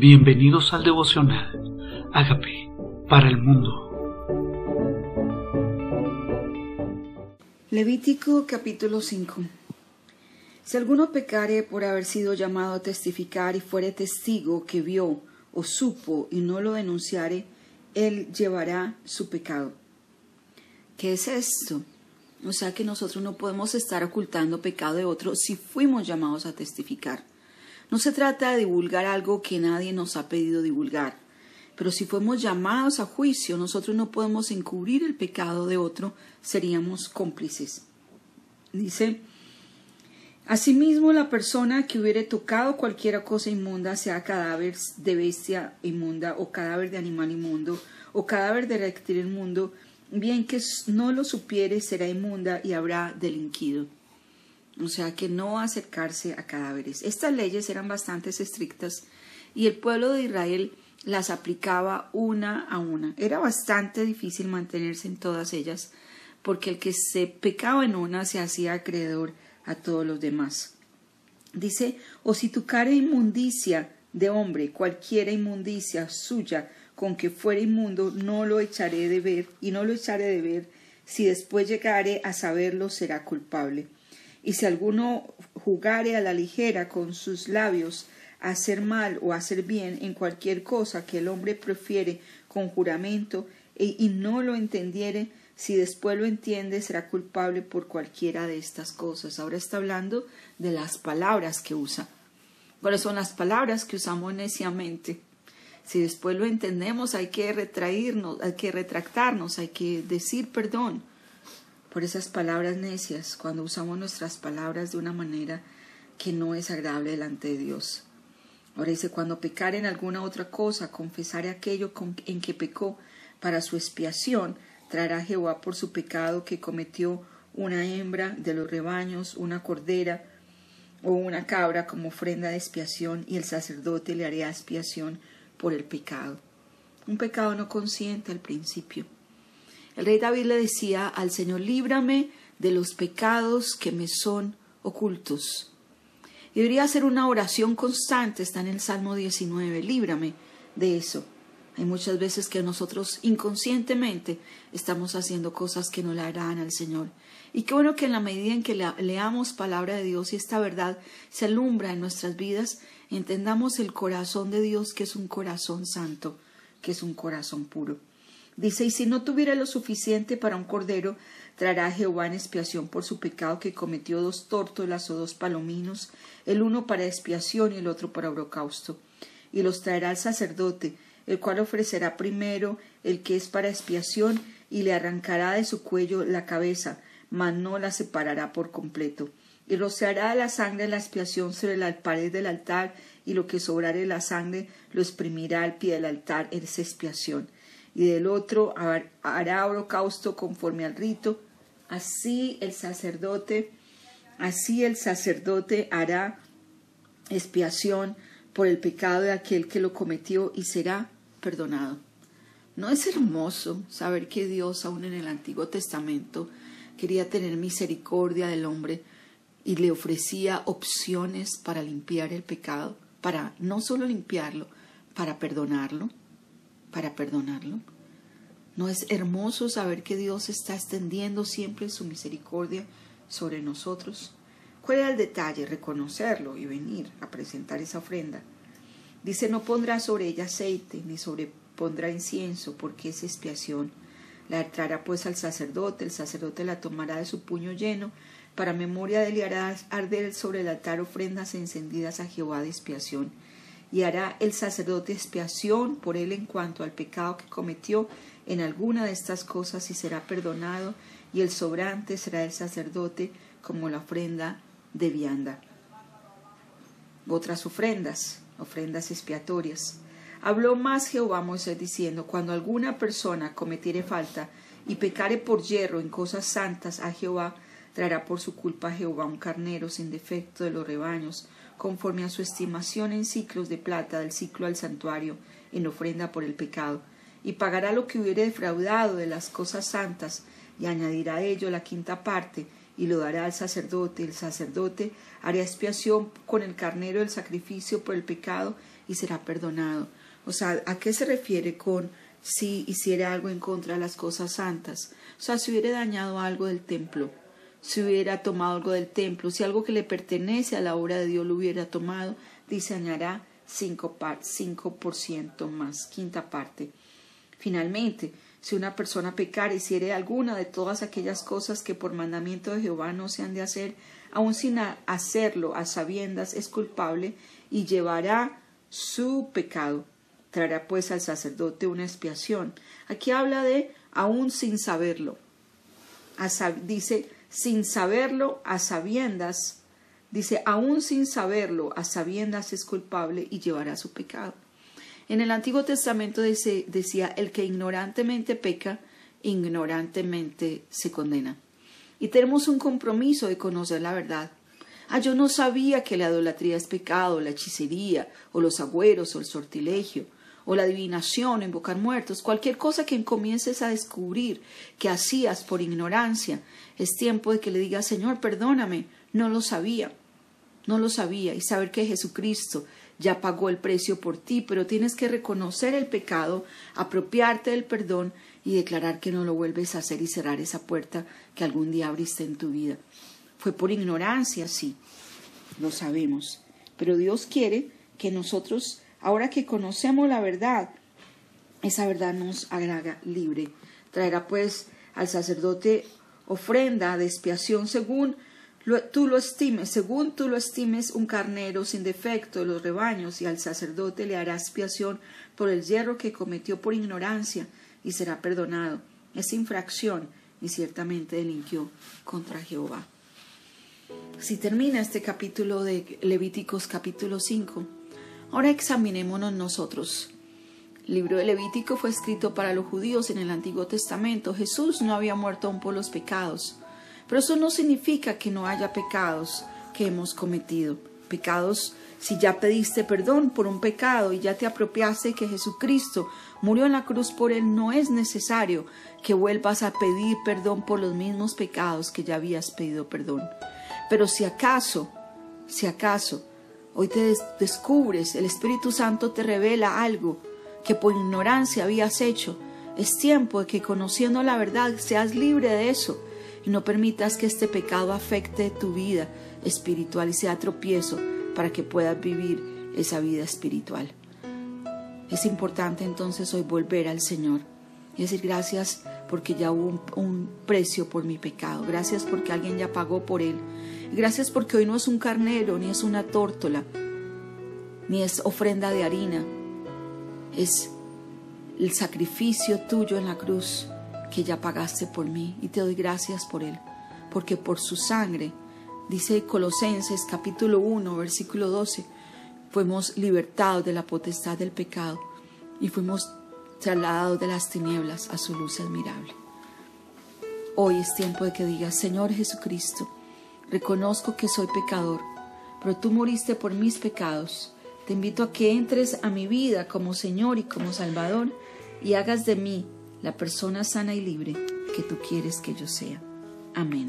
Bienvenidos al devocional. Hágame para el mundo. Levítico capítulo 5 Si alguno pecare por haber sido llamado a testificar y fuere testigo que vio o supo y no lo denunciare, él llevará su pecado. ¿Qué es esto? O sea que nosotros no podemos estar ocultando pecado de otro si fuimos llamados a testificar. No se trata de divulgar algo que nadie nos ha pedido divulgar, pero si fuimos llamados a juicio, nosotros no podemos encubrir el pecado de otro, seríamos cómplices. Dice, Asimismo, la persona que hubiere tocado cualquier cosa inmunda, sea cadáver de bestia inmunda, o cadáver de animal inmundo, o cadáver de reptil inmundo, bien que no lo supiere, será inmunda y habrá delinquido o sea que no acercarse a cadáveres. Estas leyes eran bastante estrictas y el pueblo de Israel las aplicaba una a una. Era bastante difícil mantenerse en todas ellas, porque el que se pecaba en una se hacía acreedor a todos los demás. Dice, o si tu cara inmundicia de hombre, cualquiera inmundicia suya, con que fuera inmundo, no lo echaré de ver, y no lo echaré de ver, si después llegare a saberlo, será culpable. Y si alguno jugare a la ligera con sus labios a hacer mal o hacer bien en cualquier cosa que el hombre prefiere con juramento e, y no lo entendiere, si después lo entiende será culpable por cualquiera de estas cosas. Ahora está hablando de las palabras que usa. ¿Cuáles son las palabras que usamos neciamente? Si después lo entendemos, hay que retraernos, hay que retractarnos, hay que decir perdón por esas palabras necias cuando usamos nuestras palabras de una manera que no es agradable delante de Dios. Ahora dice, cuando pecar en alguna otra cosa, confesare aquello en que pecó para su expiación, traerá Jehová por su pecado que cometió una hembra de los rebaños, una cordera o una cabra como ofrenda de expiación, y el sacerdote le haría expiación por el pecado. Un pecado no consciente al principio el rey David le decía al Señor, líbrame de los pecados que me son ocultos. Y debería hacer una oración constante, está en el Salmo 19, líbrame de eso. Hay muchas veces que nosotros inconscientemente estamos haciendo cosas que no le harán al Señor. Y qué bueno que en la medida en que leamos palabra de Dios y esta verdad se alumbra en nuestras vidas, entendamos el corazón de Dios que es un corazón santo, que es un corazón puro. Dice, y si no tuviera lo suficiente para un cordero, traerá Jehová en expiación por su pecado que cometió dos tórtolas o dos palominos, el uno para expiación y el otro para holocausto. Y los traerá al sacerdote, el cual ofrecerá primero el que es para expiación, y le arrancará de su cuello la cabeza, mas no la separará por completo. Y rociará la sangre de la expiación sobre la pared del altar, y lo que sobrare la sangre lo exprimirá al pie del altar, es expiación y del otro hará holocausto conforme al rito. Así el sacerdote, así el sacerdote hará expiación por el pecado de aquel que lo cometió y será perdonado. ¿No es hermoso saber que Dios, aún en el Antiguo Testamento, quería tener misericordia del hombre y le ofrecía opciones para limpiar el pecado, para no solo limpiarlo, para perdonarlo? Para perdonarlo? ¿No es hermoso saber que Dios está extendiendo siempre su misericordia sobre nosotros? ¿Cuál era el detalle? Reconocerlo y venir a presentar esa ofrenda. Dice, no pondrá sobre ella aceite, ni sobre pondrá incienso, porque es expiación. La traerá pues al sacerdote, el sacerdote la tomará de su puño lleno, para memoria de él y hará arder sobre el altar ofrendas encendidas a Jehová de expiación y hará el sacerdote expiación por él en cuanto al pecado que cometió en alguna de estas cosas y será perdonado, y el sobrante será el sacerdote como la ofrenda de vianda. Otras ofrendas, ofrendas expiatorias. Habló más Jehová Moisés diciendo, cuando alguna persona cometiere falta y pecare por hierro en cosas santas a Jehová, traerá por su culpa a Jehová un carnero sin defecto de los rebaños, conforme a su estimación en ciclos de plata del ciclo al santuario, en ofrenda por el pecado, y pagará lo que hubiere defraudado de las cosas santas, y añadirá a ello la quinta parte, y lo dará al sacerdote. El sacerdote hará expiación con el carnero del sacrificio por el pecado, y será perdonado. O sea, ¿a qué se refiere con si hiciera algo en contra de las cosas santas? O sea, si hubiera dañado algo del templo, si hubiera tomado algo del templo, si algo que le pertenece a la obra de Dios lo hubiera tomado, diseñará 5%, más, quinta parte. Finalmente, si una persona pecar hiciere alguna de todas aquellas cosas que por mandamiento de Jehová no se han de hacer, aun sin hacerlo a sabiendas es culpable y llevará su pecado. Traerá pues al sacerdote una expiación. Aquí habla de aún sin saberlo. dice sin saberlo a sabiendas Dice, aún sin saberlo, a sabiendas es culpable y llevará su pecado. En el Antiguo Testamento decía, el que ignorantemente peca, ignorantemente se condena. Y tenemos un compromiso de conocer la verdad. Ah, yo no sabía que la idolatría es pecado, la hechicería, o los agüeros, o el sortilegio, o la adivinación, invocar muertos, cualquier cosa que comiences a descubrir que hacías por ignorancia, es tiempo de que le digas, Señor, perdóname, no lo sabía no lo sabía y saber que Jesucristo ya pagó el precio por ti, pero tienes que reconocer el pecado, apropiarte del perdón y declarar que no lo vuelves a hacer y cerrar esa puerta que algún día abriste en tu vida. Fue por ignorancia, sí, lo sabemos, pero Dios quiere que nosotros, ahora que conocemos la verdad, esa verdad nos haga libre. Traerá pues al sacerdote ofrenda de expiación según tú lo estimes, según tú lo estimes, un carnero sin defecto de los rebaños, y al sacerdote le hará expiación por el hierro que cometió por ignorancia, y será perdonado. Es infracción, y ciertamente delinquió contra Jehová. Si termina este capítulo de Levíticos capítulo 5, ahora examinémonos nosotros. El libro de Levítico fue escrito para los judíos en el Antiguo Testamento. Jesús no había muerto aún por los pecados. Pero eso no significa que no haya pecados que hemos cometido. Pecados, si ya pediste perdón por un pecado y ya te apropiaste que Jesucristo murió en la cruz por él, no es necesario que vuelvas a pedir perdón por los mismos pecados que ya habías pedido perdón. Pero si acaso, si acaso, hoy te descubres, el Espíritu Santo te revela algo que por ignorancia habías hecho, es tiempo de que conociendo la verdad seas libre de eso y no permitas que este pecado afecte tu vida espiritual y sea tropiezo para que puedas vivir esa vida espiritual. Es importante entonces hoy volver al Señor y decir gracias porque ya hubo un, precio por mi pecado, gracias porque alguien ya pagó por él, gracias porque hoy no es un carnero, ni es una tórtola, ni es ofrenda de harina, es el sacrificio tuyo en la cruz que ya pagaste por mí y te doy gracias por él, porque por su sangre, dice Colosenses capítulo 1, versículo 12, fuimos libertados de la potestad del pecado y fuimos trasladados de las tinieblas a su luz admirable. Hoy es tiempo de que digas, Señor Jesucristo, reconozco que soy pecador, pero tú moriste por mis pecados. Te invito a que entres a mi vida como Señor y como Salvador y hagas de mí la persona sana y libre que tú quieres que yo sea. Amén.